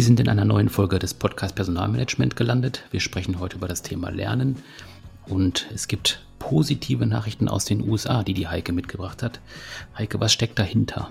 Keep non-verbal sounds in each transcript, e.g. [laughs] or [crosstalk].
Sie sind in einer neuen Folge des Podcast Personalmanagement gelandet. Wir sprechen heute über das Thema Lernen und es gibt positive Nachrichten aus den USA, die die Heike mitgebracht hat. Heike, was steckt dahinter?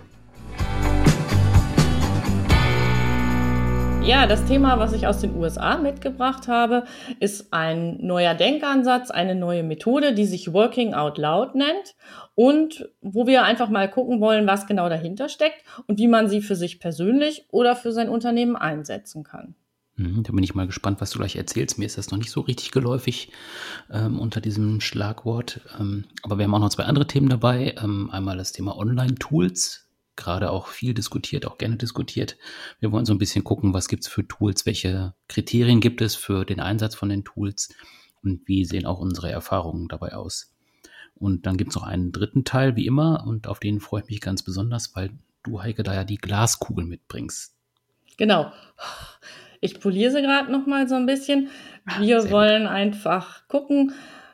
Ja, das Thema, was ich aus den USA mitgebracht habe, ist ein neuer Denkansatz, eine neue Methode, die sich Working Out Loud nennt und wo wir einfach mal gucken wollen, was genau dahinter steckt und wie man sie für sich persönlich oder für sein Unternehmen einsetzen kann. Mhm, da bin ich mal gespannt, was du gleich erzählst. Mir ist das noch nicht so richtig geläufig ähm, unter diesem Schlagwort. Ähm, aber wir haben auch noch zwei andere Themen dabei. Ähm, einmal das Thema Online-Tools gerade auch viel diskutiert, auch gerne diskutiert. Wir wollen so ein bisschen gucken, was gibt es für Tools, welche Kriterien gibt es für den Einsatz von den Tools und wie sehen auch unsere Erfahrungen dabei aus. Und dann gibt es noch einen dritten Teil, wie immer, und auf den freue ich mich ganz besonders, weil du, Heike, da ja die Glaskugel mitbringst. Genau. Ich poliere sie gerade noch mal so ein bisschen. Ah, Wir Sehr wollen gut. einfach gucken,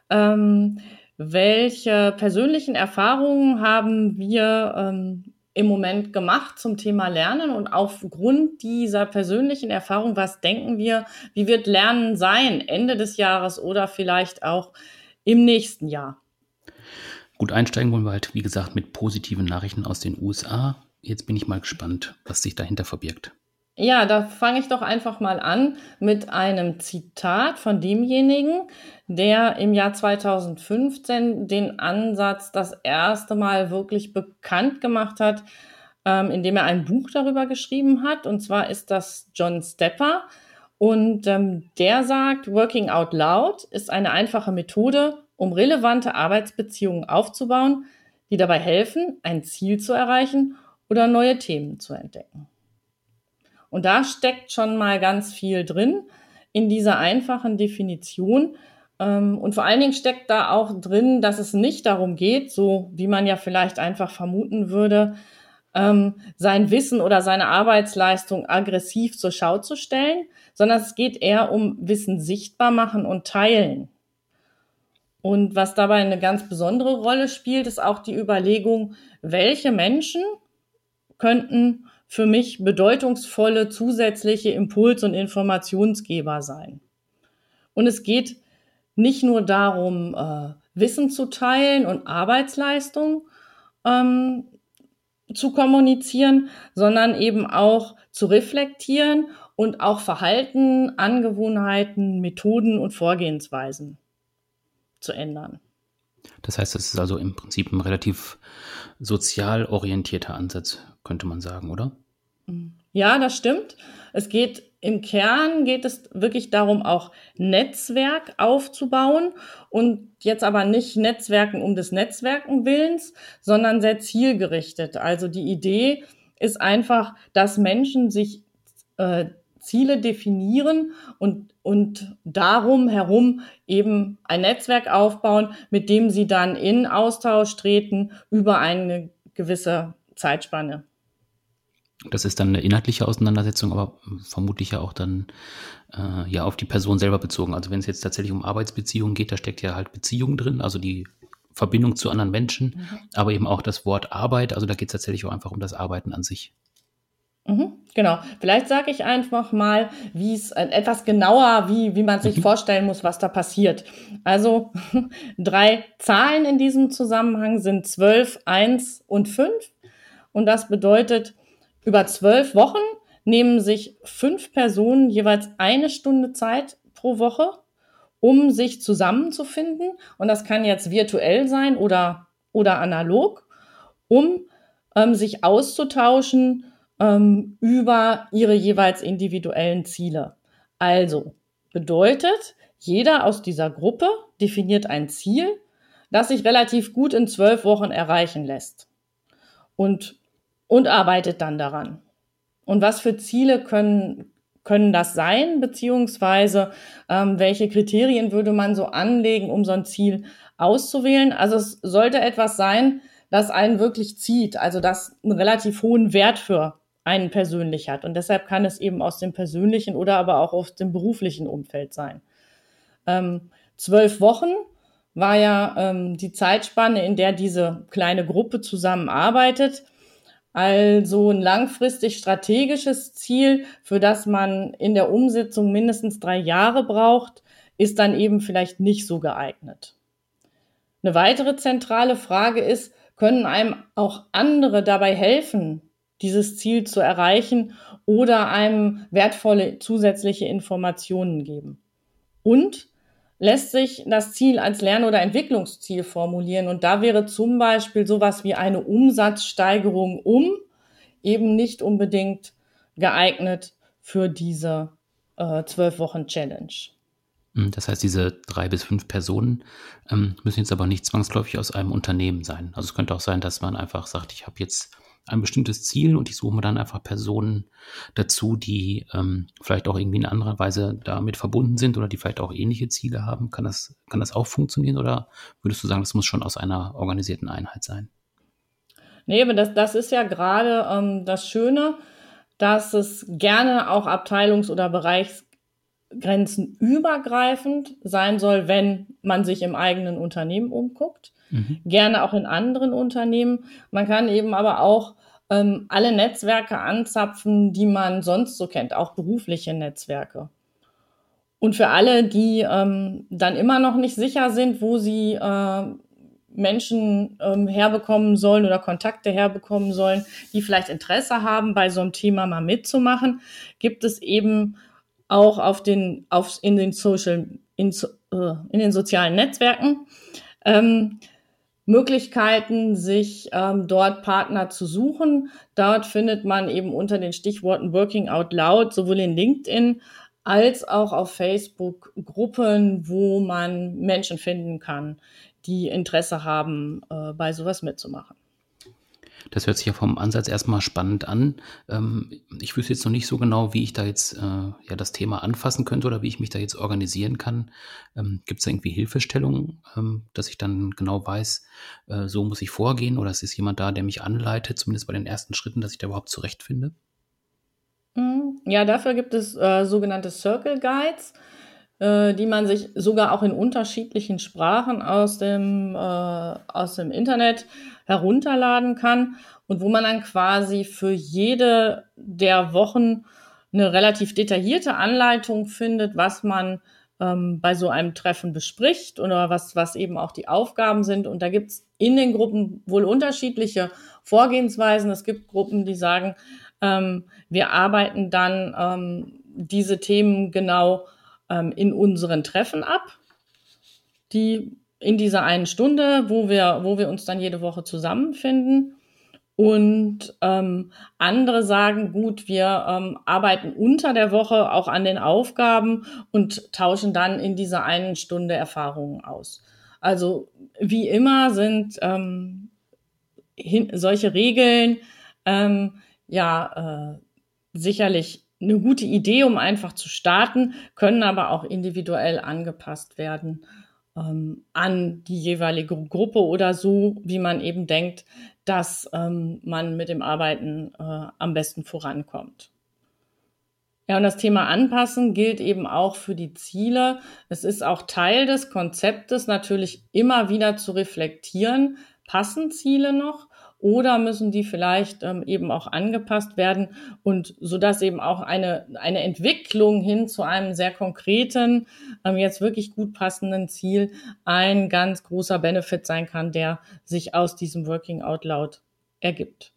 ähm, welche persönlichen Erfahrungen haben wir ähm, im Moment gemacht zum Thema Lernen und aufgrund dieser persönlichen Erfahrung, was denken wir, wie wird Lernen sein Ende des Jahres oder vielleicht auch im nächsten Jahr? Gut, einsteigen wollen wir halt, wie gesagt, mit positiven Nachrichten aus den USA. Jetzt bin ich mal gespannt, was sich dahinter verbirgt. Ja, da fange ich doch einfach mal an mit einem Zitat von demjenigen, der im Jahr 2015 den Ansatz das erste Mal wirklich bekannt gemacht hat, ähm, indem er ein Buch darüber geschrieben hat. Und zwar ist das John Stepper. Und ähm, der sagt, Working Out Loud ist eine einfache Methode, um relevante Arbeitsbeziehungen aufzubauen, die dabei helfen, ein Ziel zu erreichen oder neue Themen zu entdecken. Und da steckt schon mal ganz viel drin in dieser einfachen Definition. Ähm, und vor allen Dingen steckt da auch drin, dass es nicht darum geht, so wie man ja vielleicht einfach vermuten würde, ähm, sein Wissen oder seine Arbeitsleistung aggressiv zur Schau zu stellen, sondern es geht eher um Wissen sichtbar machen und teilen. Und was dabei eine ganz besondere Rolle spielt, ist auch die Überlegung, welche Menschen könnten für mich bedeutungsvolle zusätzliche Impuls- und Informationsgeber sein. Und es geht nicht nur darum, äh, Wissen zu teilen und Arbeitsleistung ähm, zu kommunizieren, sondern eben auch zu reflektieren und auch Verhalten, Angewohnheiten, Methoden und Vorgehensweisen zu ändern. Das heißt, es ist also im Prinzip ein relativ sozial orientierter Ansatz, könnte man sagen, oder? Ja, das stimmt. Es geht im Kern geht es wirklich darum, auch Netzwerk aufzubauen und jetzt aber nicht Netzwerken um des Netzwerken Willens, sondern sehr zielgerichtet. Also die Idee ist einfach, dass Menschen sich äh, Ziele definieren und, und darum herum eben ein Netzwerk aufbauen, mit dem sie dann in Austausch treten über eine gewisse Zeitspanne. Das ist dann eine inhaltliche Auseinandersetzung, aber vermutlich ja auch dann äh, ja auf die Person selber bezogen. Also wenn es jetzt tatsächlich um Arbeitsbeziehungen geht, da steckt ja halt Beziehung drin, also die Verbindung zu anderen Menschen, mhm. aber eben auch das Wort Arbeit. Also da geht es tatsächlich auch einfach um das Arbeiten an sich. Mhm, genau. Vielleicht sage ich einfach mal, wie es äh, etwas genauer, wie, wie man sich mhm. vorstellen muss, was da passiert. Also [laughs] drei Zahlen in diesem Zusammenhang sind 12, 1 und 5. Und das bedeutet, über zwölf Wochen nehmen sich fünf Personen jeweils eine Stunde Zeit pro Woche, um sich zusammenzufinden. Und das kann jetzt virtuell sein oder, oder analog, um ähm, sich auszutauschen ähm, über ihre jeweils individuellen Ziele. Also bedeutet, jeder aus dieser Gruppe definiert ein Ziel, das sich relativ gut in zwölf Wochen erreichen lässt. Und und arbeitet dann daran. Und was für Ziele können, können das sein, beziehungsweise ähm, welche Kriterien würde man so anlegen, um so ein Ziel auszuwählen? Also es sollte etwas sein, das einen wirklich zieht, also das einen relativ hohen Wert für einen persönlich hat. Und deshalb kann es eben aus dem persönlichen oder aber auch aus dem beruflichen Umfeld sein. Ähm, zwölf Wochen war ja ähm, die Zeitspanne, in der diese kleine Gruppe zusammenarbeitet. Also ein langfristig strategisches Ziel, für das man in der Umsetzung mindestens drei Jahre braucht, ist dann eben vielleicht nicht so geeignet. Eine weitere zentrale Frage ist, können einem auch andere dabei helfen, dieses Ziel zu erreichen oder einem wertvolle zusätzliche Informationen geben? Und lässt sich das Ziel als Lern- oder Entwicklungsziel formulieren. Und da wäre zum Beispiel sowas wie eine Umsatzsteigerung um eben nicht unbedingt geeignet für diese äh, zwölf äh, Wochen Challenge. Hm, das heißt, diese drei bis fünf Personen ähm, müssen jetzt aber nicht zwangsläufig aus einem Unternehmen sein. Also es könnte auch sein, dass man einfach sagt, ich habe jetzt ein bestimmtes Ziel und ich suche mir dann einfach Personen dazu, die ähm, vielleicht auch irgendwie in anderer Weise damit verbunden sind oder die vielleicht auch ähnliche Ziele haben. Kann das, kann das auch funktionieren oder würdest du sagen, das muss schon aus einer organisierten Einheit sein? Nee, aber das, das ist ja gerade ähm, das Schöne, dass es gerne auch abteilungs- oder Bereichsgrenzen übergreifend sein soll, wenn man sich im eigenen Unternehmen umguckt. Mhm. Gerne auch in anderen Unternehmen. Man kann eben aber auch ähm, alle Netzwerke anzapfen, die man sonst so kennt, auch berufliche Netzwerke. Und für alle, die ähm, dann immer noch nicht sicher sind, wo sie äh, Menschen ähm, herbekommen sollen oder Kontakte herbekommen sollen, die vielleicht Interesse haben, bei so einem Thema mal mitzumachen, gibt es eben auch auf den, auf, in den Social, in, äh, in den sozialen Netzwerken ähm, Möglichkeiten, sich ähm, dort Partner zu suchen. Dort findet man eben unter den Stichworten Working Out Loud sowohl in LinkedIn als auch auf Facebook Gruppen, wo man Menschen finden kann, die Interesse haben, äh, bei sowas mitzumachen. Das hört sich ja vom Ansatz erstmal spannend an. Ähm, ich wüsste jetzt noch nicht so genau, wie ich da jetzt äh, ja das Thema anfassen könnte oder wie ich mich da jetzt organisieren kann. Ähm, Gibt es da irgendwie Hilfestellungen, ähm, dass ich dann genau weiß, äh, so muss ich vorgehen oder es ist jemand da, der mich anleitet, zumindest bei den ersten Schritten, dass ich da überhaupt zurechtfinde? Mhm. Ja, dafür gibt es äh, sogenannte Circle Guides äh, die man sich sogar auch in unterschiedlichen Sprachen aus dem, äh, aus dem Internet herunterladen kann und wo man dann quasi für jede der Wochen eine relativ detaillierte Anleitung findet, was man ähm, bei so einem Treffen bespricht oder was, was eben auch die Aufgaben sind. Und da gibt's in den Gruppen wohl unterschiedliche Vorgehensweisen. Es gibt Gruppen, die sagen, ähm, wir arbeiten dann ähm, diese Themen genau ähm, in unseren Treffen ab, die in dieser einen Stunde, wo wir, wo wir uns dann jede Woche zusammenfinden. Und ähm, andere sagen, gut, wir ähm, arbeiten unter der Woche auch an den Aufgaben und tauschen dann in dieser einen Stunde Erfahrungen aus. Also wie immer sind ähm, hin, solche Regeln ähm, ja äh, sicherlich eine gute Idee, um einfach zu starten, können aber auch individuell angepasst werden ähm, an die jeweilige Gruppe oder so, wie man eben denkt, dass ähm, man mit dem Arbeiten äh, am besten vorankommt. Ja, und das Thema Anpassen gilt eben auch für die Ziele. Es ist auch Teil des Konzeptes, natürlich immer wieder zu reflektieren, passen Ziele noch oder müssen die vielleicht ähm, eben auch angepasst werden und so dass eben auch eine, eine Entwicklung hin zu einem sehr konkreten, ähm, jetzt wirklich gut passenden Ziel ein ganz großer Benefit sein kann, der sich aus diesem Working Out Loud ergibt.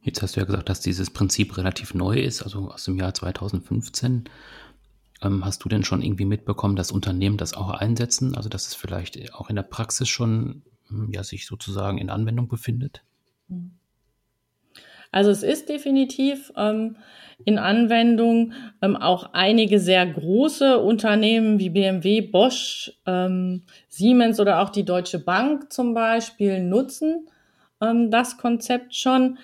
Jetzt hast du ja gesagt, dass dieses Prinzip relativ neu ist, also aus dem Jahr 2015. Ähm, hast du denn schon irgendwie mitbekommen, dass Unternehmen das auch einsetzen? Also dass es vielleicht auch in der Praxis schon ja, sich sozusagen in Anwendung befindet? Also es ist definitiv ähm, in Anwendung. Ähm, auch einige sehr große Unternehmen wie BMW, Bosch, ähm, Siemens oder auch die Deutsche Bank zum Beispiel nutzen ähm, das Konzept schon.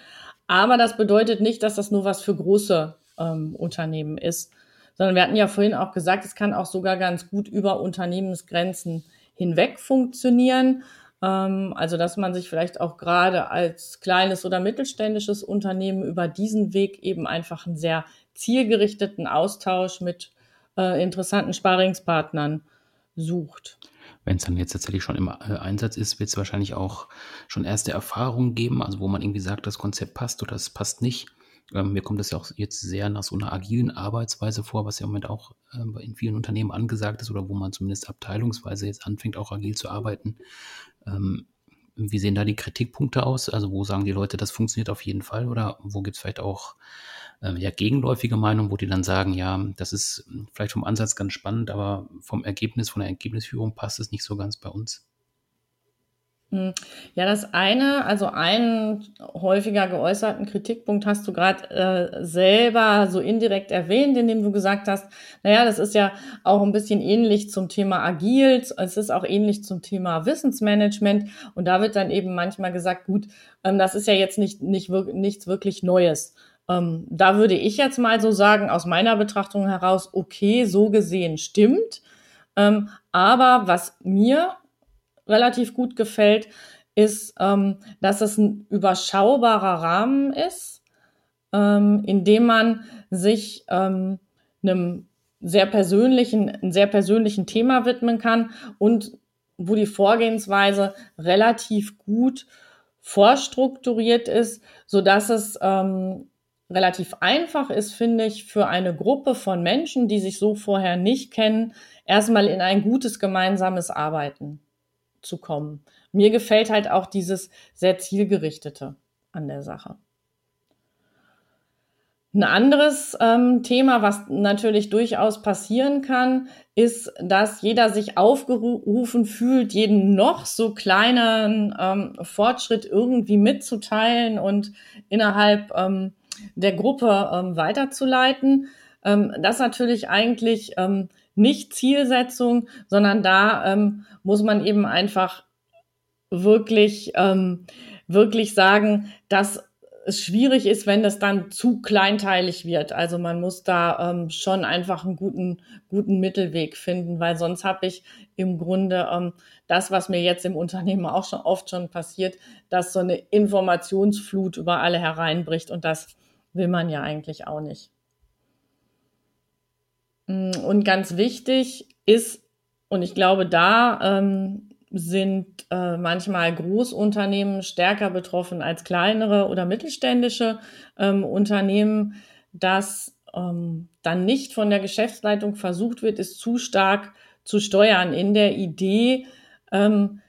Aber das bedeutet nicht, dass das nur was für große ähm, Unternehmen ist, sondern wir hatten ja vorhin auch gesagt, es kann auch sogar ganz gut über Unternehmensgrenzen hinweg funktionieren. Ähm, also, dass man sich vielleicht auch gerade als kleines oder mittelständisches Unternehmen über diesen Weg eben einfach einen sehr zielgerichteten Austausch mit äh, interessanten Sparingspartnern sucht. Wenn es dann jetzt tatsächlich schon im äh, Einsatz ist, wird es wahrscheinlich auch schon erste Erfahrungen geben, also wo man irgendwie sagt, das Konzept passt oder es passt nicht. Ähm, mir kommt das ja auch jetzt sehr nach so einer agilen Arbeitsweise vor, was ja im Moment auch äh, in vielen Unternehmen angesagt ist oder wo man zumindest abteilungsweise jetzt anfängt, auch agil zu arbeiten. Ähm, wie sehen da die Kritikpunkte aus? Also wo sagen die Leute, das funktioniert auf jeden Fall oder wo gibt es vielleicht auch äh, ja, gegenläufige Meinungen, wo die dann sagen, ja, das ist vielleicht vom Ansatz ganz spannend, aber vom Ergebnis, von der Ergebnisführung passt es nicht so ganz bei uns? Hm. Ja, das eine, also einen häufiger geäußerten Kritikpunkt hast du gerade äh, selber so indirekt erwähnt, indem du gesagt hast, naja, das ist ja auch ein bisschen ähnlich zum Thema Agil, es ist auch ähnlich zum Thema Wissensmanagement und da wird dann eben manchmal gesagt, gut, ähm, das ist ja jetzt nicht, nicht wir nichts wirklich Neues. Ähm, da würde ich jetzt mal so sagen, aus meiner Betrachtung heraus, okay, so gesehen stimmt. Ähm, aber was mir relativ gut gefällt, ist, ähm, dass es ein überschaubarer Rahmen ist, ähm, in dem man sich ähm, einem sehr persönlichen, einem sehr persönlichen Thema widmen kann und wo die Vorgehensweise relativ gut vorstrukturiert ist, so dass es ähm, relativ einfach ist, finde ich, für eine Gruppe von Menschen, die sich so vorher nicht kennen, erstmal in ein gutes gemeinsames Arbeiten zu kommen. Mir gefällt halt auch dieses sehr zielgerichtete an der Sache. Ein anderes ähm, Thema, was natürlich durchaus passieren kann, ist, dass jeder sich aufgerufen fühlt, jeden noch so kleinen ähm, Fortschritt irgendwie mitzuteilen und innerhalb ähm, der Gruppe ähm, weiterzuleiten. Ähm, das natürlich eigentlich ähm, nicht Zielsetzung, sondern da ähm, muss man eben einfach wirklich, ähm, wirklich sagen, dass es schwierig ist, wenn das dann zu kleinteilig wird. Also man muss da ähm, schon einfach einen guten, guten Mittelweg finden, weil sonst habe ich im Grunde ähm, das, was mir jetzt im Unternehmen auch schon oft schon passiert, dass so eine Informationsflut über alle hereinbricht und das will man ja eigentlich auch nicht. Mm, und ganz wichtig ist, und ich glaube, da ähm, sind äh, manchmal Großunternehmen stärker betroffen als kleinere oder mittelständische ähm, Unternehmen, dass ähm, dann nicht von der Geschäftsleitung versucht wird, es zu stark zu steuern in der Idee, ähm,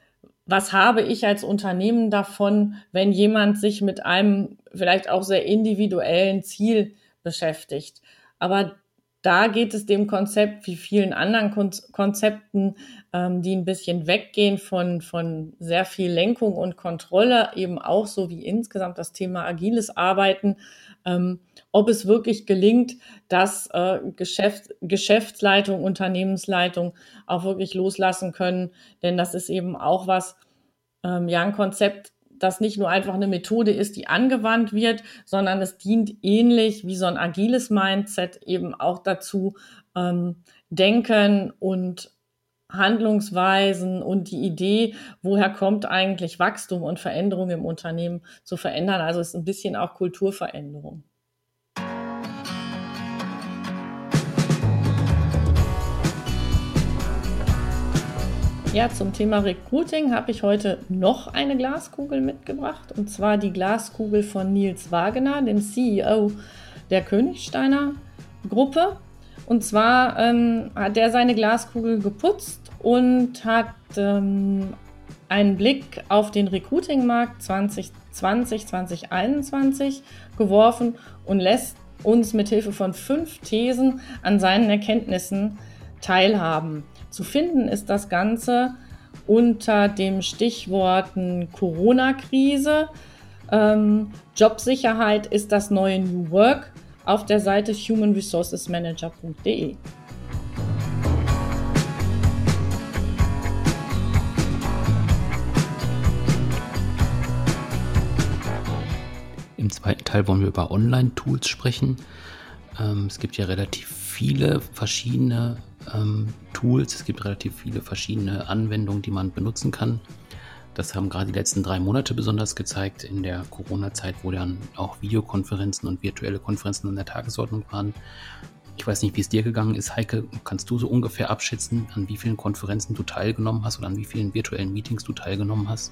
was habe ich als Unternehmen davon, wenn jemand sich mit einem vielleicht auch sehr individuellen Ziel beschäftigt. Aber da geht es dem Konzept wie vielen anderen Konzepten, ähm, die ein bisschen weggehen von, von sehr viel Lenkung und Kontrolle, eben auch so wie insgesamt das Thema agiles Arbeiten, ähm, ob es wirklich gelingt, dass äh, Geschäft, Geschäftsleitung, Unternehmensleitung auch wirklich loslassen können. Denn das ist eben auch was, ähm, ja, ein Konzept, das nicht nur einfach eine Methode ist, die angewandt wird, sondern es dient ähnlich wie so ein agiles Mindset eben auch dazu, ähm, Denken und Handlungsweisen und die Idee, woher kommt eigentlich Wachstum und Veränderung im Unternehmen zu verändern. Also es ist ein bisschen auch Kulturveränderung. Ja, zum Thema Recruiting habe ich heute noch eine Glaskugel mitgebracht und zwar die Glaskugel von Nils Wagener, dem CEO der Königsteiner Gruppe. Und zwar ähm, hat er seine Glaskugel geputzt und hat ähm, einen Blick auf den Recruiting-Markt 2020, 2021 geworfen und lässt uns mit Hilfe von fünf Thesen an seinen Erkenntnissen teilhaben. Zu finden ist das Ganze unter dem Stichworten Corona-Krise, ähm, Jobsicherheit ist das neue New Work auf der Seite humanresourcesmanager.de. Im zweiten Teil wollen wir über Online-Tools sprechen. Ähm, es gibt ja relativ viele verschiedene ähm, Tools. Es gibt relativ viele verschiedene Anwendungen, die man benutzen kann. Das haben gerade die letzten drei Monate besonders gezeigt in der Corona-Zeit, wo dann auch Videokonferenzen und virtuelle Konferenzen an der Tagesordnung waren. Ich weiß nicht, wie es dir gegangen ist, Heike. Kannst du so ungefähr abschätzen, an wie vielen Konferenzen du teilgenommen hast oder an wie vielen virtuellen Meetings du teilgenommen hast?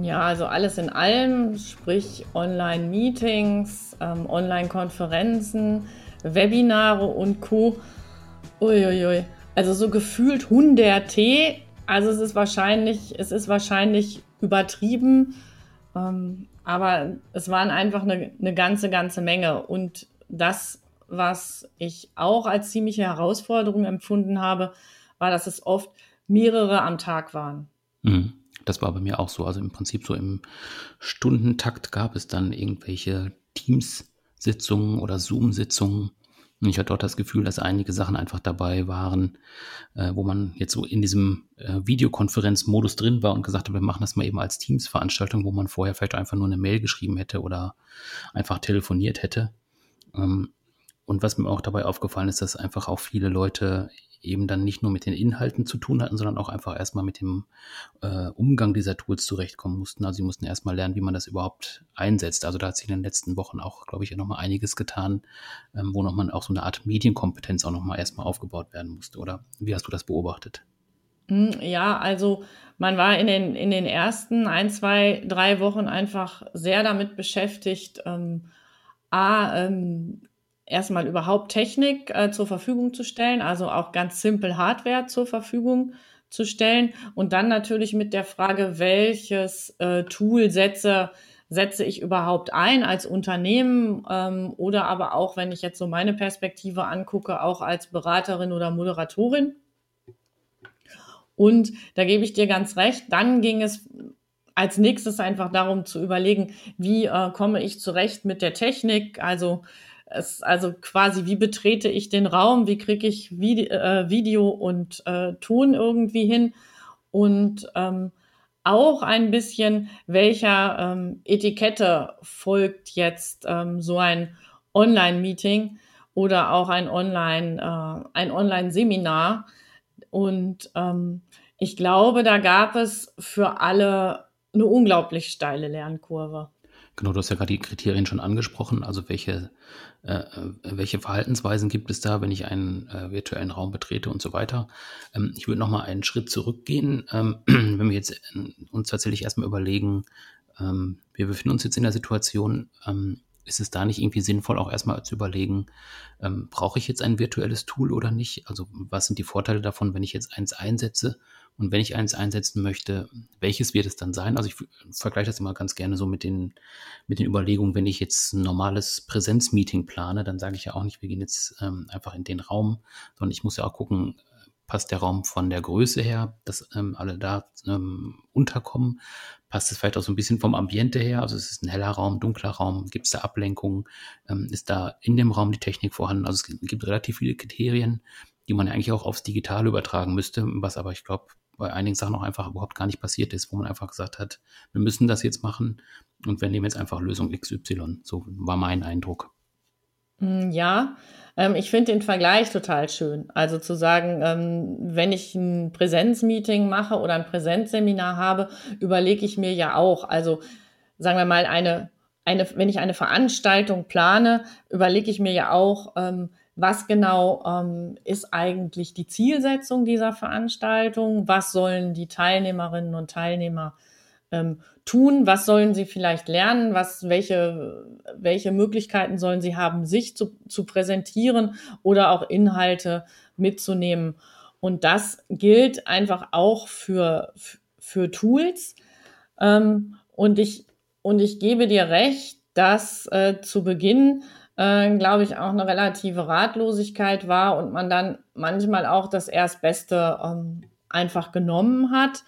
Ja, also alles in allem, sprich Online-Meetings, ähm, Online-Konferenzen, Webinare und Co. Uiuiui. Also so gefühlt 100 T. Also es ist wahrscheinlich, es ist wahrscheinlich übertrieben, ähm, aber es waren einfach eine, eine ganze, ganze Menge. Und das, was ich auch als ziemliche Herausforderung empfunden habe, war, dass es oft mehrere am Tag waren. Mhm. Das war bei mir auch so. Also im Prinzip so im Stundentakt gab es dann irgendwelche Teams-Sitzungen oder Zoom-Sitzungen. Ich hatte dort das Gefühl, dass einige Sachen einfach dabei waren, äh, wo man jetzt so in diesem äh, Videokonferenzmodus drin war und gesagt hat, wir machen das mal eben als Teams-Veranstaltung, wo man vorher vielleicht einfach nur eine Mail geschrieben hätte oder einfach telefoniert hätte. Ähm, und was mir auch dabei aufgefallen ist, dass einfach auch viele Leute eben dann nicht nur mit den Inhalten zu tun hatten, sondern auch einfach erstmal mit dem äh, Umgang dieser Tools zurechtkommen mussten. Also sie mussten erstmal lernen, wie man das überhaupt einsetzt. Also da hat sich in den letzten Wochen auch, glaube ich, nochmal einiges getan, ähm, wo nochmal auch so eine Art Medienkompetenz auch nochmal erstmal aufgebaut werden musste. Oder wie hast du das beobachtet? Hm, ja, also man war in den, in den ersten ein, zwei, drei Wochen einfach sehr damit beschäftigt, ähm, A, ähm, erstmal überhaupt Technik äh, zur Verfügung zu stellen, also auch ganz simpel Hardware zur Verfügung zu stellen und dann natürlich mit der Frage, welches äh, Tool setze, setze ich überhaupt ein als Unternehmen ähm, oder aber auch, wenn ich jetzt so meine Perspektive angucke, auch als Beraterin oder Moderatorin. Und da gebe ich dir ganz recht, dann ging es als nächstes einfach darum zu überlegen, wie äh, komme ich zurecht mit der Technik, also es, also quasi, wie betrete ich den Raum, wie kriege ich Vide äh, Video und äh, Ton irgendwie hin und ähm, auch ein bisschen, welcher ähm, Etikette folgt jetzt ähm, so ein Online-Meeting oder auch ein Online, äh, ein Online-Seminar. Und ähm, ich glaube, da gab es für alle eine unglaublich steile Lernkurve. Genau, du hast ja gerade die Kriterien schon angesprochen. Also welche, äh, äh, welche Verhaltensweisen gibt es da, wenn ich einen äh, virtuellen Raum betrete und so weiter. Ähm, ich würde noch mal einen Schritt zurückgehen, ähm, [clears throat] wenn wir jetzt äh, uns tatsächlich erstmal überlegen, ähm, wir befinden uns jetzt in der Situation, ähm, ist es da nicht irgendwie sinnvoll, auch erstmal zu überlegen, ähm, brauche ich jetzt ein virtuelles Tool oder nicht? Also was sind die Vorteile davon, wenn ich jetzt eins einsetze? Und wenn ich eins einsetzen möchte, welches wird es dann sein? Also ich vergleiche das immer ganz gerne so mit den, mit den Überlegungen, wenn ich jetzt ein normales Präsenzmeeting plane, dann sage ich ja auch nicht, wir gehen jetzt ähm, einfach in den Raum, sondern ich muss ja auch gucken, passt der Raum von der Größe her, dass ähm, alle da ähm, unterkommen? Passt es vielleicht auch so ein bisschen vom Ambiente her? Also es ist ein heller Raum, dunkler Raum, gibt es da Ablenkungen? Ähm, ist da in dem Raum die Technik vorhanden? Also es gibt relativ viele Kriterien, die man eigentlich auch aufs Digitale übertragen müsste, was aber ich glaube bei einigen Sachen auch einfach überhaupt gar nicht passiert ist, wo man einfach gesagt hat, wir müssen das jetzt machen und wir nehmen jetzt einfach Lösung XY. So war mein Eindruck. Hm, ja, ähm, ich finde den Vergleich total schön. Also zu sagen, ähm, wenn ich ein Präsenzmeeting mache oder ein Präsenzseminar habe, überlege ich mir ja auch, also sagen wir mal, eine, eine, wenn ich eine Veranstaltung plane, überlege ich mir ja auch, ähm, was genau ist eigentlich die Zielsetzung dieser Veranstaltung, was sollen die Teilnehmerinnen und Teilnehmer ähm, tun, was sollen sie vielleicht lernen, was, welche, welche Möglichkeiten sollen sie haben, sich zu, zu präsentieren oder auch Inhalte mitzunehmen. Und das gilt einfach auch für, für Tools. Ähm, und, ich, und ich gebe dir recht, dass äh, zu Beginn äh, glaube ich, auch eine relative Ratlosigkeit war und man dann manchmal auch das Erstbeste ähm, einfach genommen hat,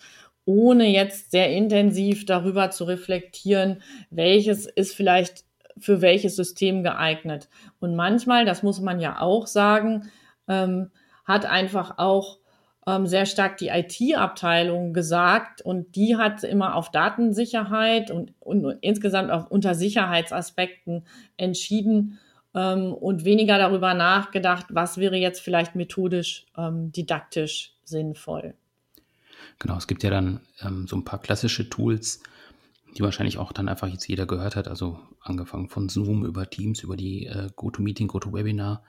ohne jetzt sehr intensiv darüber zu reflektieren, welches ist vielleicht für welches System geeignet. Und manchmal, das muss man ja auch sagen, ähm, hat einfach auch ähm, sehr stark die IT-Abteilung gesagt und die hat immer auf Datensicherheit und, und, und insgesamt auch unter Sicherheitsaspekten entschieden ähm, und weniger darüber nachgedacht, was wäre jetzt vielleicht methodisch, ähm, didaktisch sinnvoll. Genau, es gibt ja dann ähm, so ein paar klassische Tools, die wahrscheinlich auch dann einfach jetzt jeder gehört hat, also angefangen von Zoom über Teams, über die äh, GoToMeeting, GoToWebinar,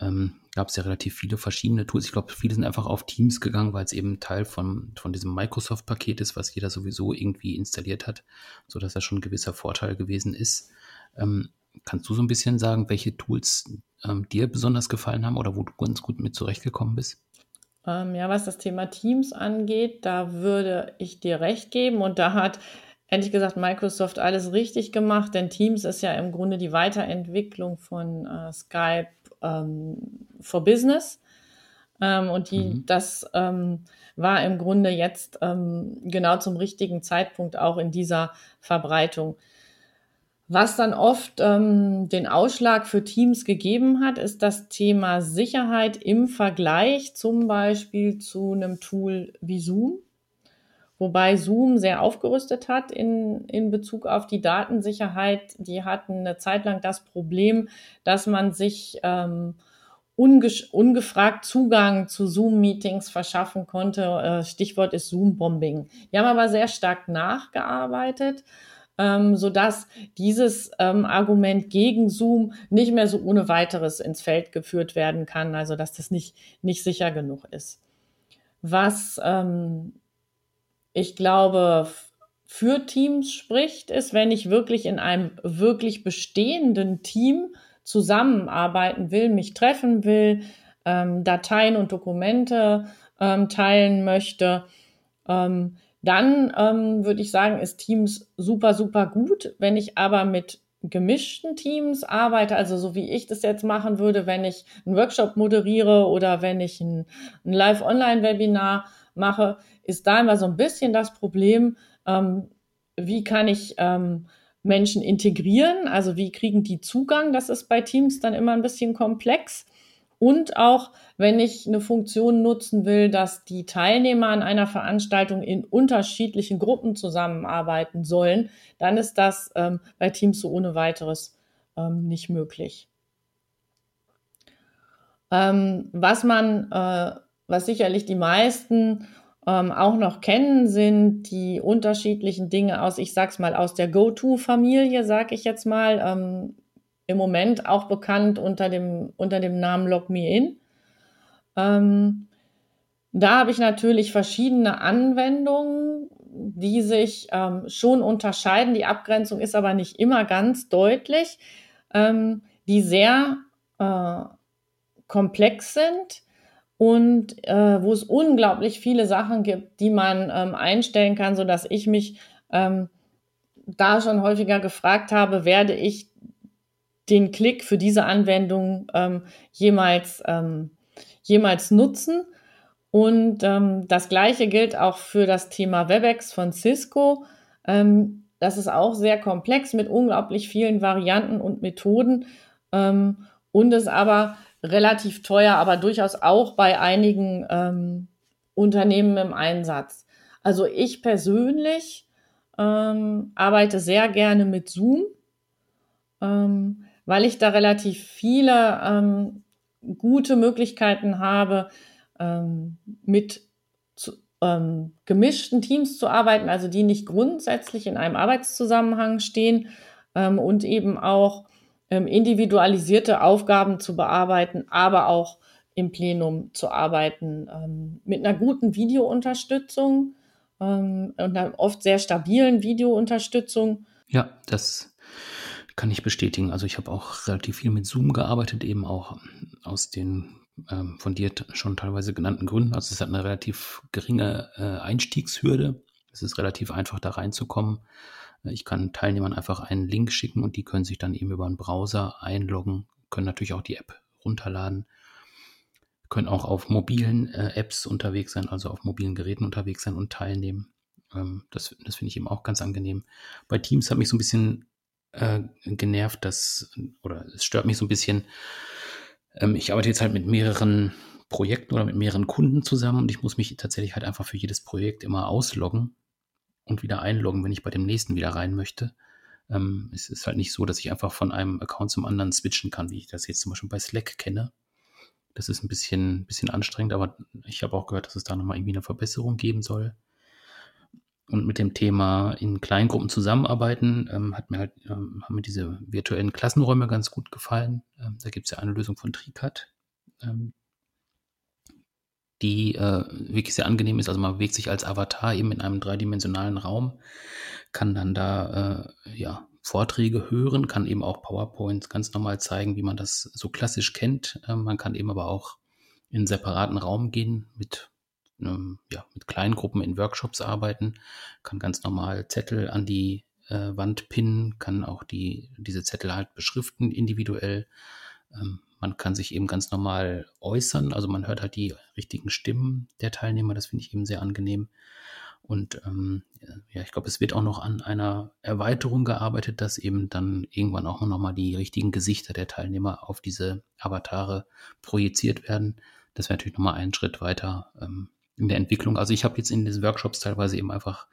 ähm, gab es ja relativ viele verschiedene Tools. Ich glaube, viele sind einfach auf Teams gegangen, weil es eben Teil von, von diesem Microsoft-Paket ist, was jeder sowieso irgendwie installiert hat, sodass das schon ein gewisser Vorteil gewesen ist. Ähm, kannst du so ein bisschen sagen, welche Tools ähm, dir besonders gefallen haben oder wo du ganz gut mit zurechtgekommen bist? Ähm, ja, was das Thema Teams angeht, da würde ich dir recht geben und da hat ehrlich gesagt Microsoft alles richtig gemacht, denn Teams ist ja im Grunde die Weiterentwicklung von äh, Skype ähm, for Business. Ähm, und die, mhm. das ähm, war im Grunde jetzt ähm, genau zum richtigen Zeitpunkt auch in dieser Verbreitung. Was dann oft ähm, den Ausschlag für Teams gegeben hat, ist das Thema Sicherheit im Vergleich zum Beispiel zu einem Tool wie Zoom. Wobei Zoom sehr aufgerüstet hat in, in Bezug auf die Datensicherheit. Die hatten eine Zeit lang das Problem, dass man sich ähm, ungefragt Zugang zu Zoom-Meetings verschaffen konnte. Äh, Stichwort ist Zoom-Bombing. Die haben aber sehr stark nachgearbeitet, ähm, sodass dieses ähm, Argument gegen Zoom nicht mehr so ohne weiteres ins Feld geführt werden kann, also dass das nicht, nicht sicher genug ist. Was ähm, ich glaube, für Teams spricht, ist, wenn ich wirklich in einem wirklich bestehenden Team zusammenarbeiten will, mich treffen will, ähm, Dateien und Dokumente ähm, teilen möchte, ähm, dann ähm, würde ich sagen, ist Teams super, super gut. Wenn ich aber mit gemischten Teams arbeite, also so wie ich das jetzt machen würde, wenn ich einen Workshop moderiere oder wenn ich ein, ein Live-Online-Webinar mache, ist da immer so ein bisschen das Problem, ähm, wie kann ich ähm, Menschen integrieren, also wie kriegen die Zugang, das ist bei Teams dann immer ein bisschen komplex. Und auch, wenn ich eine Funktion nutzen will, dass die Teilnehmer an einer Veranstaltung in unterschiedlichen Gruppen zusammenarbeiten sollen, dann ist das ähm, bei Teams so ohne weiteres ähm, nicht möglich. Ähm, was man, äh, was sicherlich die meisten ähm, auch noch kennen, sind die unterschiedlichen Dinge aus, ich sag's mal, aus der Go-To-Familie, sag ich jetzt mal, ähm, im Moment auch bekannt unter dem, unter dem Namen Log Me In. Ähm, da habe ich natürlich verschiedene Anwendungen, die sich ähm, schon unterscheiden. Die Abgrenzung ist aber nicht immer ganz deutlich, ähm, die sehr äh, komplex sind und äh, wo es unglaublich viele Sachen gibt, die man ähm, einstellen kann, so dass ich mich ähm, da schon häufiger gefragt habe, werde ich den Klick für diese Anwendung ähm, jemals, ähm, jemals nutzen? Und ähm, das Gleiche gilt auch für das Thema WebEx von Cisco. Ähm, das ist auch sehr komplex mit unglaublich vielen Varianten und Methoden ähm, und ist aber relativ teuer, aber durchaus auch bei einigen ähm, Unternehmen im Einsatz. Also ich persönlich ähm, arbeite sehr gerne mit Zoom, ähm, weil ich da relativ viele ähm, gute Möglichkeiten habe, ähm, mit zu, ähm, gemischten Teams zu arbeiten, also die nicht grundsätzlich in einem Arbeitszusammenhang stehen ähm, und eben auch ähm, individualisierte Aufgaben zu bearbeiten, aber auch im Plenum zu arbeiten, ähm, mit einer guten Videounterstützung und einer oft sehr stabilen Videounterstützung. Ja, das kann ich bestätigen. Also ich habe auch relativ viel mit Zoom gearbeitet, eben auch aus den ähm, von dir schon teilweise genannten Gründen. Also es hat eine relativ geringe äh, Einstiegshürde. Es ist relativ einfach da reinzukommen. Ich kann Teilnehmern einfach einen Link schicken und die können sich dann eben über einen Browser einloggen, können natürlich auch die App runterladen, können auch auf mobilen äh, Apps unterwegs sein, also auf mobilen Geräten unterwegs sein und teilnehmen. Ähm, das das finde ich eben auch ganz angenehm. Bei Teams hat mich so ein bisschen äh, genervt, dass, oder es stört mich so ein bisschen, ähm, ich arbeite jetzt halt mit mehreren Projekten oder mit mehreren Kunden zusammen und ich muss mich tatsächlich halt einfach für jedes Projekt immer ausloggen und wieder einloggen, wenn ich bei dem nächsten wieder rein möchte. Ähm, es ist halt nicht so, dass ich einfach von einem Account zum anderen switchen kann, wie ich das jetzt zum Beispiel bei Slack kenne. Das ist ein bisschen, bisschen anstrengend, aber ich habe auch gehört, dass es da nochmal irgendwie eine Verbesserung geben soll. Und mit dem Thema in Kleingruppen zusammenarbeiten, ähm, hat mir halt, ähm, haben mir diese virtuellen Klassenräume ganz gut gefallen. Ähm, da gibt es ja eine Lösung von Tricat, ähm, die äh, wirklich sehr angenehm ist. Also man bewegt sich als Avatar eben in einem dreidimensionalen Raum, kann dann da äh, ja, Vorträge hören, kann eben auch PowerPoints ganz normal zeigen, wie man das so klassisch kennt. Ähm, man kann eben aber auch in einen separaten Raum gehen mit ähm, ja, mit kleinen Gruppen in Workshops arbeiten, kann ganz normal Zettel an die äh, Wand pinnen, kann auch die, diese Zettel halt beschriften individuell. Ähm, man kann sich eben ganz normal äußern, also man hört halt die richtigen Stimmen der Teilnehmer, das finde ich eben sehr angenehm. Und ähm, ja, ich glaube, es wird auch noch an einer Erweiterung gearbeitet, dass eben dann irgendwann auch nochmal die richtigen Gesichter der Teilnehmer auf diese Avatare projiziert werden. Das wäre natürlich nochmal einen Schritt weiter, ähm, in der Entwicklung. Also ich habe jetzt in diesen Workshops teilweise eben einfach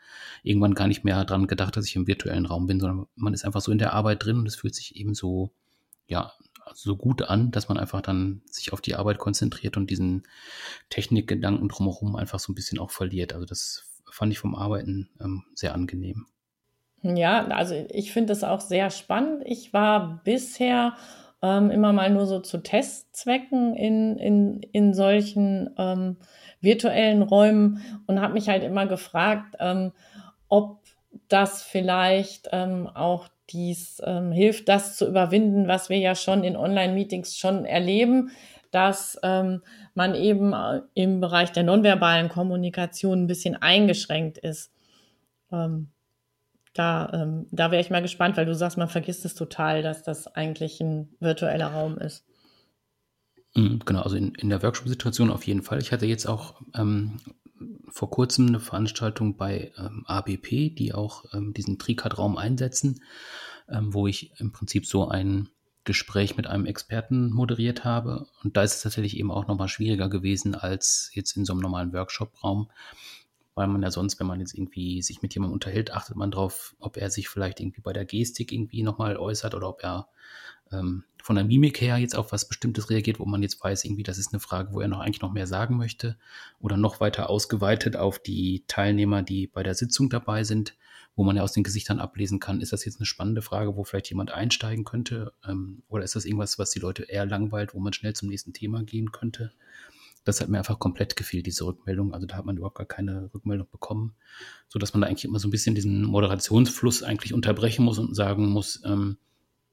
irgendwann gar nicht mehr dran gedacht, dass ich im virtuellen Raum bin, sondern man ist einfach so in der Arbeit drin und es fühlt sich eben so, ja, so gut an, dass man einfach dann sich auf die Arbeit konzentriert und diesen Technikgedanken drumherum einfach so ein bisschen auch verliert. Also das fand ich vom Arbeiten ähm, sehr angenehm. Ja, also ich finde das auch sehr spannend. Ich war bisher ähm, immer mal nur so zu Testzwecken in, in, in solchen ähm, virtuellen Räumen und habe mich halt immer gefragt, ähm, ob das vielleicht ähm, auch dies ähm, hilft, das zu überwinden, was wir ja schon in Online-Meetings schon erleben, dass ähm, man eben äh, im Bereich der nonverbalen Kommunikation ein bisschen eingeschränkt ist. Ähm, da, ähm, da wäre ich mal gespannt, weil du sagst, man vergisst es total, dass das eigentlich ein virtueller Raum ist. Mhm, genau, also in, in der Workshop-Situation auf jeden Fall. Ich hatte jetzt auch ähm, vor kurzem eine Veranstaltung bei ähm, ABP, die auch ähm, diesen Tricard-Raum einsetzen, ähm, wo ich im Prinzip so ein Gespräch mit einem Experten moderiert habe. Und da ist es tatsächlich eben auch nochmal schwieriger gewesen als jetzt in so einem normalen Workshop-Raum, weil man ja sonst, wenn man jetzt irgendwie sich mit jemandem unterhält, achtet man drauf, ob er sich vielleicht irgendwie bei der Gestik irgendwie nochmal äußert oder ob er ähm, von der Mimik her jetzt auf was Bestimmtes reagiert, wo man jetzt weiß, irgendwie, das ist eine Frage, wo er noch eigentlich noch mehr sagen möchte oder noch weiter ausgeweitet auf die Teilnehmer, die bei der Sitzung dabei sind, wo man ja aus den Gesichtern ablesen kann, ist das jetzt eine spannende Frage, wo vielleicht jemand einsteigen könnte ähm, oder ist das irgendwas, was die Leute eher langweilt, wo man schnell zum nächsten Thema gehen könnte? Das hat mir einfach komplett gefehlt, diese Rückmeldung. Also da hat man überhaupt gar keine Rückmeldung bekommen, so dass man da eigentlich immer so ein bisschen diesen Moderationsfluss eigentlich unterbrechen muss und sagen muss, ähm,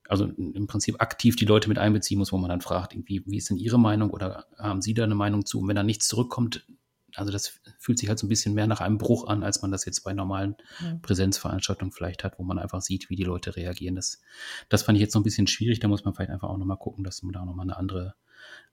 also im Prinzip aktiv die Leute mit einbeziehen muss, wo man dann fragt, irgendwie, wie ist denn Ihre Meinung oder haben Sie da eine Meinung zu? Und wenn da nichts zurückkommt, also das fühlt sich halt so ein bisschen mehr nach einem Bruch an, als man das jetzt bei normalen Präsenzveranstaltungen vielleicht hat, wo man einfach sieht, wie die Leute reagieren. Das, das fand ich jetzt so ein bisschen schwierig. Da muss man vielleicht einfach auch nochmal gucken, dass man da auch nochmal eine andere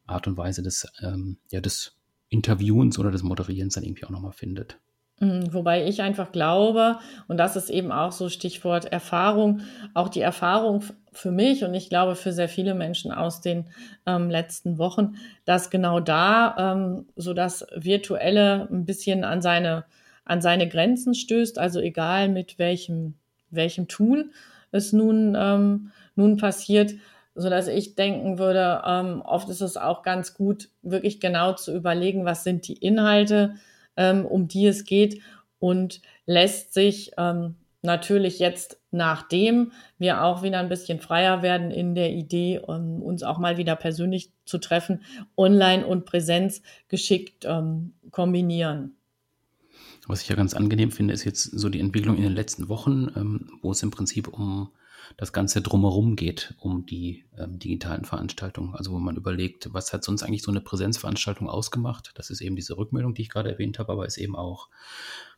Art und Weise des, ähm, ja, des Interviewens oder des Moderierens dann irgendwie auch nochmal findet. Mhm, wobei ich einfach glaube, und das ist eben auch so Stichwort Erfahrung, auch die Erfahrung für mich und ich glaube für sehr viele Menschen aus den ähm, letzten Wochen, dass genau da ähm, so das Virtuelle ein bisschen an seine, an seine Grenzen stößt, also egal mit welchem, welchem Tool es nun, ähm, nun passiert, so dass ich denken würde, ähm, oft ist es auch ganz gut, wirklich genau zu überlegen, was sind die Inhalte, ähm, um die es geht und lässt sich ähm, natürlich jetzt, nachdem wir auch wieder ein bisschen freier werden in der Idee, um, uns auch mal wieder persönlich zu treffen, online und Präsenz geschickt ähm, kombinieren. Was ich ja ganz angenehm finde, ist jetzt so die Entwicklung in den letzten Wochen, ähm, wo es im Prinzip um das Ganze drumherum geht, um die ähm, digitalen Veranstaltungen. Also wo man überlegt, was hat sonst eigentlich so eine Präsenzveranstaltung ausgemacht? Das ist eben diese Rückmeldung, die ich gerade erwähnt habe, aber ist eben auch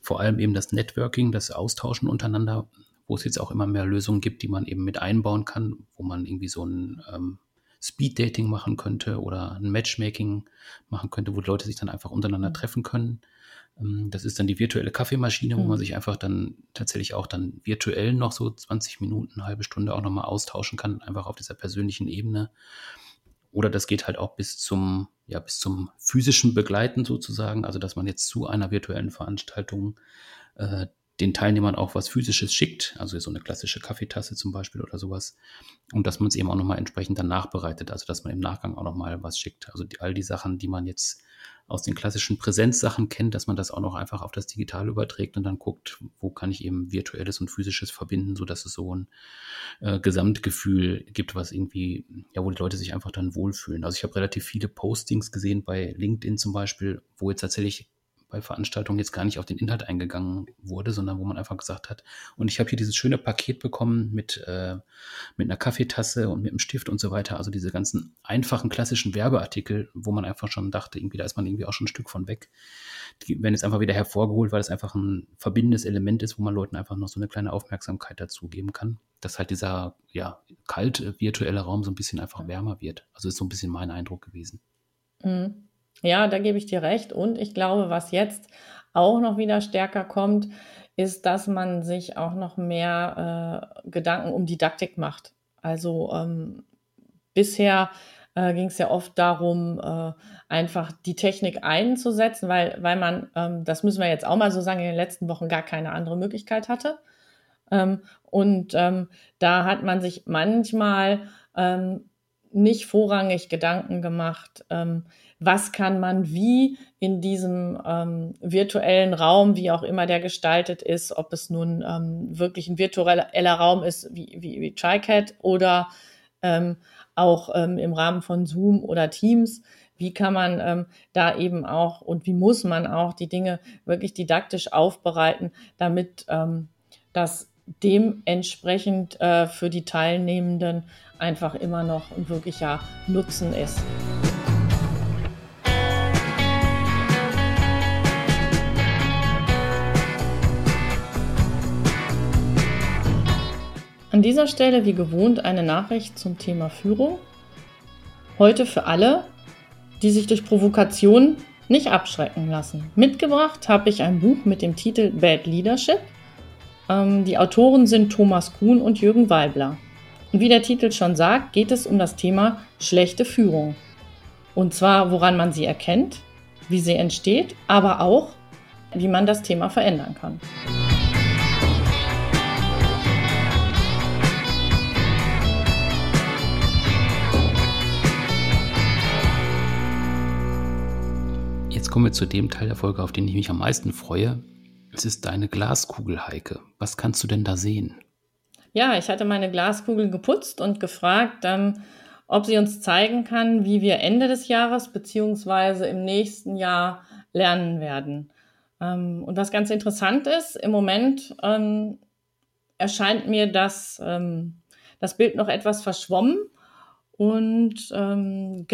vor allem eben das Networking, das Austauschen untereinander, wo es jetzt auch immer mehr Lösungen gibt, die man eben mit einbauen kann, wo man irgendwie so ein ähm, Speed-Dating machen könnte oder ein Matchmaking machen könnte, wo Leute sich dann einfach untereinander treffen können das ist dann die virtuelle Kaffeemaschine, wo man mhm. sich einfach dann tatsächlich auch dann virtuell noch so 20 Minuten, eine halbe Stunde auch nochmal austauschen kann, einfach auf dieser persönlichen Ebene. Oder das geht halt auch bis zum, ja, bis zum physischen Begleiten sozusagen, also dass man jetzt zu einer virtuellen Veranstaltung äh, den Teilnehmern auch was Physisches schickt, also so eine klassische Kaffeetasse zum Beispiel oder sowas. Und dass man es eben auch nochmal entsprechend dann nachbereitet, also dass man im Nachgang auch nochmal was schickt. Also die, all die Sachen, die man jetzt aus den klassischen Präsenzsachen kennt, dass man das auch noch einfach auf das Digitale überträgt und dann guckt, wo kann ich eben virtuelles und physisches verbinden, so dass es so ein äh, Gesamtgefühl gibt, was irgendwie, ja, wo die Leute sich einfach dann wohlfühlen. Also ich habe relativ viele Postings gesehen bei LinkedIn zum Beispiel, wo jetzt tatsächlich bei Veranstaltungen jetzt gar nicht auf den Inhalt eingegangen wurde, sondern wo man einfach gesagt hat, und ich habe hier dieses schöne Paket bekommen mit, äh, mit einer Kaffeetasse und mit einem Stift und so weiter. Also diese ganzen einfachen klassischen Werbeartikel, wo man einfach schon dachte, irgendwie, da ist man irgendwie auch schon ein Stück von weg. Die werden jetzt einfach wieder hervorgeholt, weil es einfach ein verbindendes Element ist, wo man Leuten einfach noch so eine kleine Aufmerksamkeit dazu geben kann, dass halt dieser, ja, kalt virtuelle Raum so ein bisschen einfach wärmer wird. Also ist so ein bisschen mein Eindruck gewesen. Mhm. Ja, da gebe ich dir recht. Und ich glaube, was jetzt auch noch wieder stärker kommt, ist, dass man sich auch noch mehr äh, Gedanken um Didaktik macht. Also ähm, bisher äh, ging es ja oft darum, äh, einfach die Technik einzusetzen, weil, weil man, ähm, das müssen wir jetzt auch mal so sagen, in den letzten Wochen gar keine andere Möglichkeit hatte. Ähm, und ähm, da hat man sich manchmal ähm, nicht vorrangig Gedanken gemacht, ähm, was kann man wie in diesem ähm, virtuellen Raum, wie auch immer der gestaltet ist, ob es nun ähm, wirklich ein virtueller Raum ist wie, wie, wie TriCat oder ähm, auch ähm, im Rahmen von Zoom oder Teams, wie kann man ähm, da eben auch und wie muss man auch die Dinge wirklich didaktisch aufbereiten, damit ähm, das dementsprechend äh, für die Teilnehmenden einfach immer noch ein wirklicher Nutzen ist. An dieser Stelle wie gewohnt eine Nachricht zum Thema Führung. Heute für alle, die sich durch Provokation nicht abschrecken lassen. Mitgebracht habe ich ein Buch mit dem Titel Bad Leadership. Ähm, die Autoren sind Thomas Kuhn und Jürgen Weibler. Und wie der Titel schon sagt, geht es um das Thema schlechte Führung. Und zwar, woran man sie erkennt, wie sie entsteht, aber auch, wie man das Thema verändern kann. Jetzt kommen wir zu dem Teil der Folge, auf den ich mich am meisten freue. Es ist deine Glaskugel, Heike. Was kannst du denn da sehen? Ja, ich hatte meine Glaskugel geputzt und gefragt, ähm, ob sie uns zeigen kann, wie wir Ende des Jahres beziehungsweise im nächsten Jahr lernen werden. Ähm, und was ganz interessant ist, im Moment ähm, erscheint mir das, ähm, das Bild noch etwas verschwommen und ähm,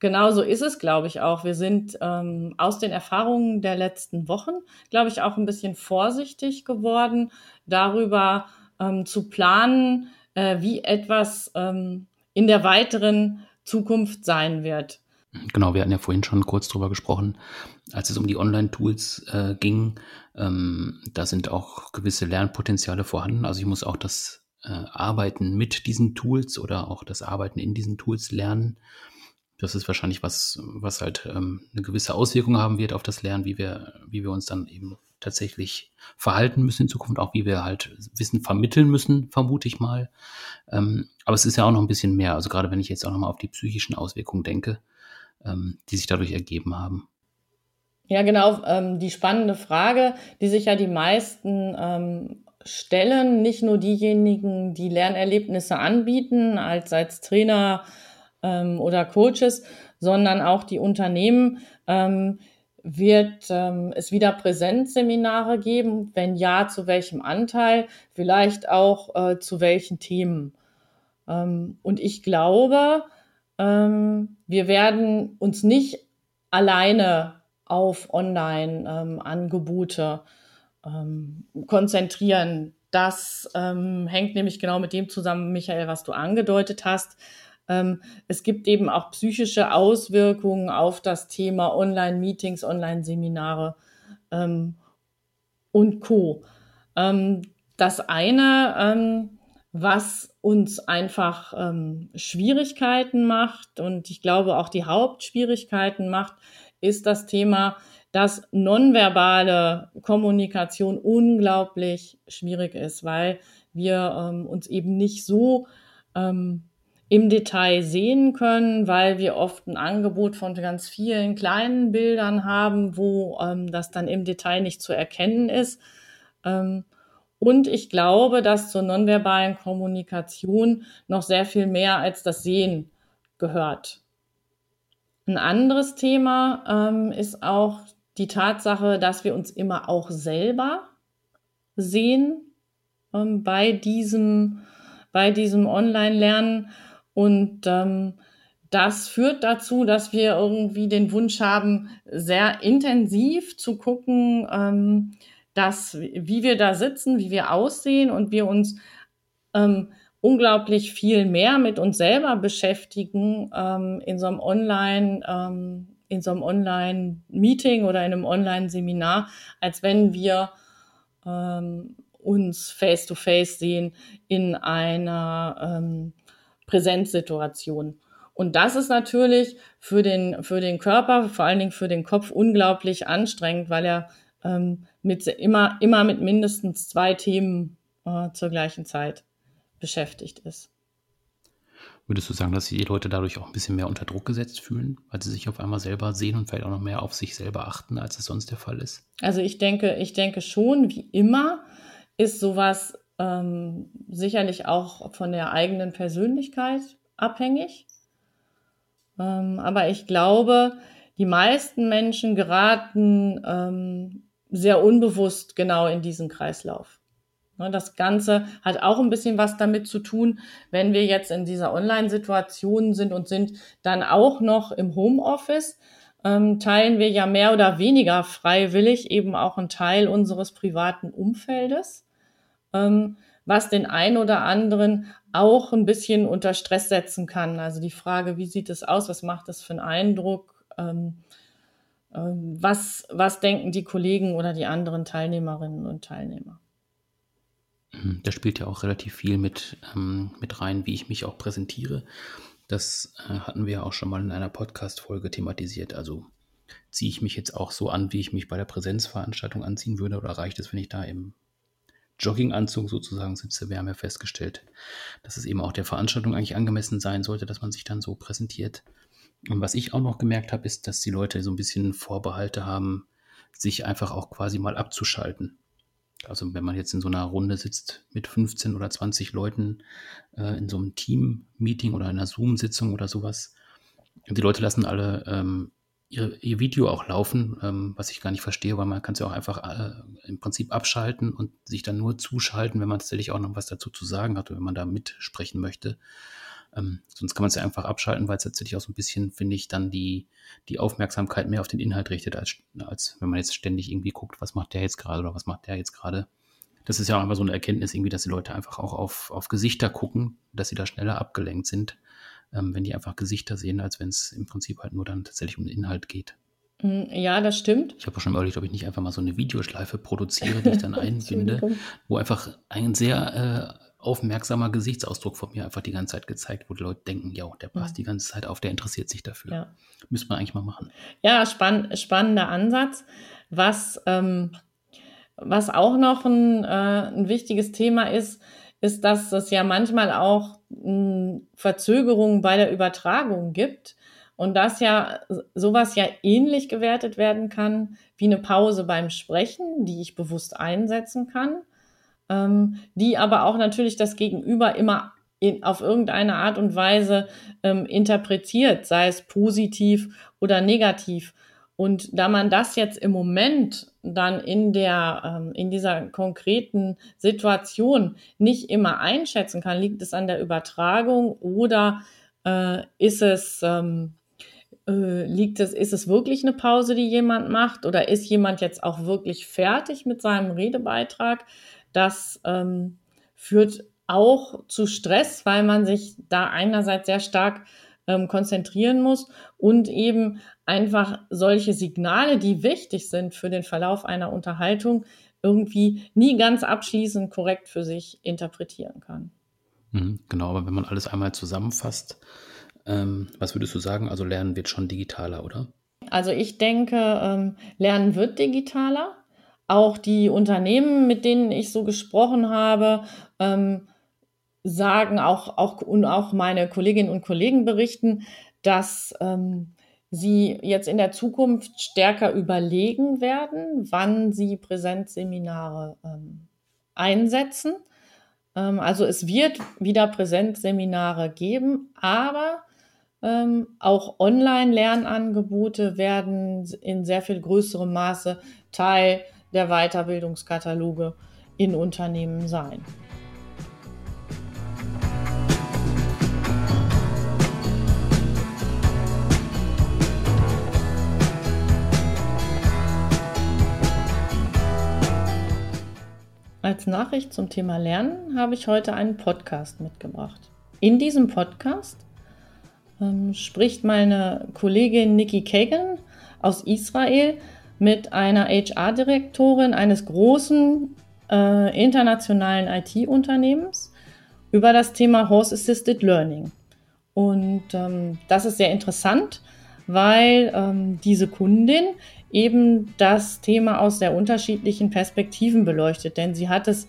genauso Genauso ist es, glaube ich, auch. Wir sind ähm, aus den Erfahrungen der letzten Wochen, glaube ich, auch ein bisschen vorsichtig geworden, darüber ähm, zu planen, äh, wie etwas ähm, in der weiteren Zukunft sein wird. Genau, wir hatten ja vorhin schon kurz drüber gesprochen, als es um die Online-Tools äh, ging. Ähm, da sind auch gewisse Lernpotenziale vorhanden. Also ich muss auch das äh, Arbeiten mit diesen Tools oder auch das Arbeiten in diesen Tools lernen. Das ist wahrscheinlich was, was halt ähm, eine gewisse Auswirkung haben wird auf das Lernen, wie wir, wie wir uns dann eben tatsächlich verhalten müssen in Zukunft, auch wie wir halt Wissen vermitteln müssen, vermute ich mal. Ähm, aber es ist ja auch noch ein bisschen mehr. Also gerade wenn ich jetzt auch noch mal auf die psychischen Auswirkungen denke, ähm, die sich dadurch ergeben haben. Ja, genau. Ähm, die spannende Frage, die sich ja die meisten ähm, stellen, nicht nur diejenigen, die Lernerlebnisse anbieten, als als Trainer, ähm, oder Coaches, sondern auch die Unternehmen. Ähm, wird ähm, es wieder Präsenzseminare geben? Wenn ja, zu welchem Anteil? Vielleicht auch äh, zu welchen Themen? Ähm, und ich glaube, ähm, wir werden uns nicht alleine auf Online-Angebote ähm, konzentrieren. Das ähm, hängt nämlich genau mit dem zusammen, Michael, was du angedeutet hast. Ähm, es gibt eben auch psychische Auswirkungen auf das Thema Online-Meetings, Online-Seminare ähm, und Co. Ähm, das eine, was uns einfach Schwierigkeiten macht und ich glaube auch die Hauptschwierigkeiten macht, ist das Thema, dass nonverbale Kommunikation unglaublich schwierig ist, weil wir ähm, uns eben nicht so ähm, im Detail sehen können, weil wir oft ein Angebot von ganz vielen kleinen Bildern haben, wo ähm, das dann im Detail nicht zu erkennen ist. Ähm, und ich glaube, dass zur nonverbalen Kommunikation noch sehr viel mehr als das Sehen gehört. Ein anderes Thema ähm, ist auch die Tatsache, dass wir uns immer auch selber sehen ähm, bei diesem, bei diesem Online-Lernen und ähm, das führt dazu, dass wir irgendwie den Wunsch haben, sehr intensiv zu gucken, ähm, dass, wie wir da sitzen, wie wir aussehen und wir uns ähm, unglaublich viel mehr mit uns selber beschäftigen ähm, in so einem Online, ähm, in so einem Online-Meeting oder in einem Online-Seminar, als wenn wir ähm, uns face-to-face -face sehen in einer ähm, Präsenzsituation. Und das ist natürlich für den, für den Körper, vor allen Dingen für den Kopf, unglaublich anstrengend, weil er ähm, mit, immer, immer mit mindestens zwei Themen äh, zur gleichen Zeit beschäftigt ist. Würdest du sagen, dass die Leute dadurch auch ein bisschen mehr unter Druck gesetzt fühlen, weil sie sich auf einmal selber sehen und vielleicht auch noch mehr auf sich selber achten, als es sonst der Fall ist? Also ich denke, ich denke schon, wie immer ist sowas ähm, sicherlich auch von der eigenen Persönlichkeit abhängig. Ähm, aber ich glaube, die meisten Menschen geraten ähm, sehr unbewusst genau in diesen Kreislauf. Ne, das Ganze hat auch ein bisschen was damit zu tun, wenn wir jetzt in dieser Online-Situation sind und sind dann auch noch im Homeoffice, ähm, teilen wir ja mehr oder weniger freiwillig eben auch einen Teil unseres privaten Umfeldes ähm, was den einen oder anderen auch ein bisschen unter Stress setzen kann. Also die Frage, wie sieht es aus, was macht es für einen Eindruck, ähm, ähm, was, was denken die Kollegen oder die anderen Teilnehmerinnen und Teilnehmer. Mhm, da spielt ja auch relativ viel mit, ähm, mit rein, wie ich mich auch präsentiere. Das äh, hatten wir ja auch schon mal in einer Podcast-Folge thematisiert. Also ziehe ich mich jetzt auch so an, wie ich mich bei der Präsenzveranstaltung anziehen würde, oder reicht es, wenn ich da im Jogginganzug sozusagen sitze. Wir haben ja festgestellt, dass es eben auch der Veranstaltung eigentlich angemessen sein sollte, dass man sich dann so präsentiert. Und was ich auch noch gemerkt habe, ist, dass die Leute so ein bisschen Vorbehalte haben, sich einfach auch quasi mal abzuschalten. Also wenn man jetzt in so einer Runde sitzt mit 15 oder 20 Leuten äh, in so einem Team-Meeting oder einer Zoom-Sitzung oder sowas, die Leute lassen alle ähm, ihr, ihr Video auch laufen, ähm, was ich gar nicht verstehe, weil man kann es ja auch einfach äh, im Prinzip abschalten und sich dann nur zuschalten, wenn man tatsächlich auch noch was dazu zu sagen hat oder wenn man da mitsprechen möchte. Ähm, sonst kann man es ja einfach abschalten, weil es tatsächlich auch so ein bisschen, finde ich, dann die, die Aufmerksamkeit mehr auf den Inhalt richtet, als, als wenn man jetzt ständig irgendwie guckt, was macht der jetzt gerade oder was macht der jetzt gerade. Das ist ja auch einfach so eine Erkenntnis irgendwie, dass die Leute einfach auch auf, auf Gesichter gucken, dass sie da schneller abgelenkt sind ähm, wenn die einfach Gesichter sehen, als wenn es im Prinzip halt nur dann tatsächlich um den Inhalt geht. Mm, ja, das stimmt. Ich habe auch schon überlegt, ob ich nicht einfach mal so eine Videoschleife produziere, die ich dann [laughs] einbinde, wo einfach ein sehr äh, aufmerksamer Gesichtsausdruck von mir einfach die ganze Zeit gezeigt, wo die Leute denken, ja, der passt ja. die ganze Zeit auf, der interessiert sich dafür. Ja. Müsste man eigentlich mal machen. Ja, spann spannender Ansatz. Was, ähm, was auch noch ein, äh, ein wichtiges Thema ist, ist, dass es ja manchmal auch hm, Verzögerungen bei der Übertragung gibt und dass ja sowas ja ähnlich gewertet werden kann wie eine Pause beim Sprechen, die ich bewusst einsetzen kann, ähm, die aber auch natürlich das Gegenüber immer in, auf irgendeine Art und Weise ähm, interpretiert, sei es positiv oder negativ. Und da man das jetzt im Moment dann in der, ähm, in dieser konkreten Situation nicht immer einschätzen kann, liegt es an der Übertragung oder äh, ist es, ähm, äh, liegt es, ist es wirklich eine Pause, die jemand macht oder ist jemand jetzt auch wirklich fertig mit seinem Redebeitrag? Das ähm, führt auch zu Stress, weil man sich da einerseits sehr stark ähm, konzentrieren muss und eben einfach solche Signale, die wichtig sind für den Verlauf einer Unterhaltung, irgendwie nie ganz abschließend korrekt für sich interpretieren kann. Mhm, genau, aber wenn man alles einmal zusammenfasst, ähm, was würdest du sagen? Also Lernen wird schon digitaler, oder? Also ich denke, ähm, Lernen wird digitaler. Auch die Unternehmen, mit denen ich so gesprochen habe, ähm, sagen auch, auch und auch meine Kolleginnen und Kollegen berichten, dass ähm, sie jetzt in der Zukunft stärker überlegen werden, wann sie Präsenzseminare ähm, einsetzen. Ähm, also es wird wieder Präsenzseminare geben, aber ähm, auch Online-Lernangebote werden in sehr viel größerem Maße Teil der Weiterbildungskataloge in Unternehmen sein. Als Nachricht zum Thema Lernen habe ich heute einen Podcast mitgebracht. In diesem Podcast ähm, spricht meine Kollegin Nikki Kagan aus Israel mit einer HR-Direktorin eines großen äh, internationalen IT-Unternehmens über das Thema Horse Assisted Learning. Und ähm, das ist sehr interessant, weil ähm, diese Kundin eben das Thema aus sehr unterschiedlichen Perspektiven beleuchtet. Denn sie hat das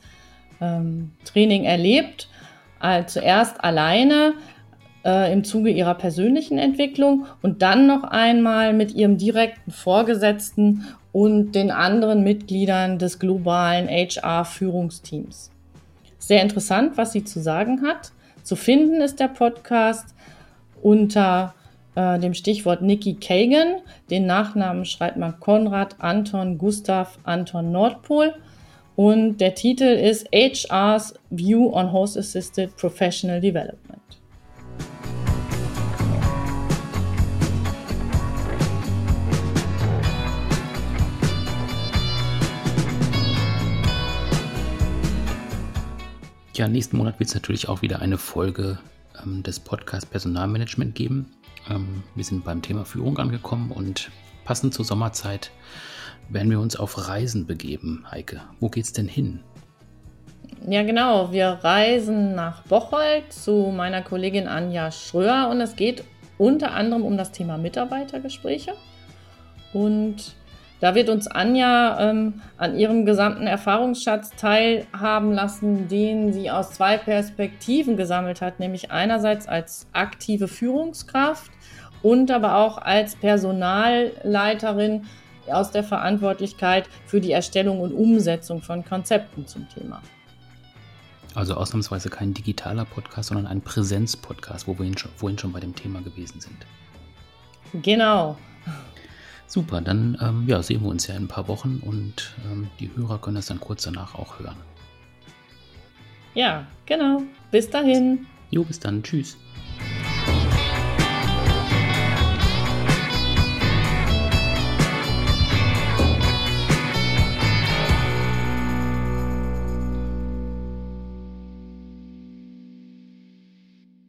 ähm, Training erlebt, äh, zuerst alleine äh, im Zuge ihrer persönlichen Entwicklung und dann noch einmal mit ihrem direkten Vorgesetzten und den anderen Mitgliedern des globalen HR-Führungsteams. Sehr interessant, was sie zu sagen hat. Zu finden ist der Podcast unter äh, dem Stichwort Nikki Kagan. Den Nachnamen schreibt man Konrad Anton Gustav Anton Nordpol. Und der Titel ist HR's View on Host Assisted Professional Development. Ja, nächsten Monat wird es natürlich auch wieder eine Folge ähm, des Podcasts Personalmanagement geben. Ähm, wir sind beim Thema Führung angekommen und passend zur Sommerzeit werden wir uns auf Reisen begeben. Heike, wo geht's denn hin? Ja, genau. Wir reisen nach Bocholt zu meiner Kollegin Anja Schröer und es geht unter anderem um das Thema Mitarbeitergespräche. Und da wird uns Anja ähm, an ihrem gesamten Erfahrungsschatz teilhaben lassen, den sie aus zwei Perspektiven gesammelt hat, nämlich einerseits als aktive Führungskraft und aber auch als Personalleiterin aus der Verantwortlichkeit für die Erstellung und Umsetzung von Konzepten zum Thema. Also ausnahmsweise kein digitaler Podcast, sondern ein Präsenz-Podcast, wo wir vorhin schon bei dem Thema gewesen sind. Genau. Super, dann ähm, ja, sehen wir uns ja in ein paar Wochen und ähm, die Hörer können das dann kurz danach auch hören. Ja, genau. Bis dahin. Jo, bis dann. Tschüss.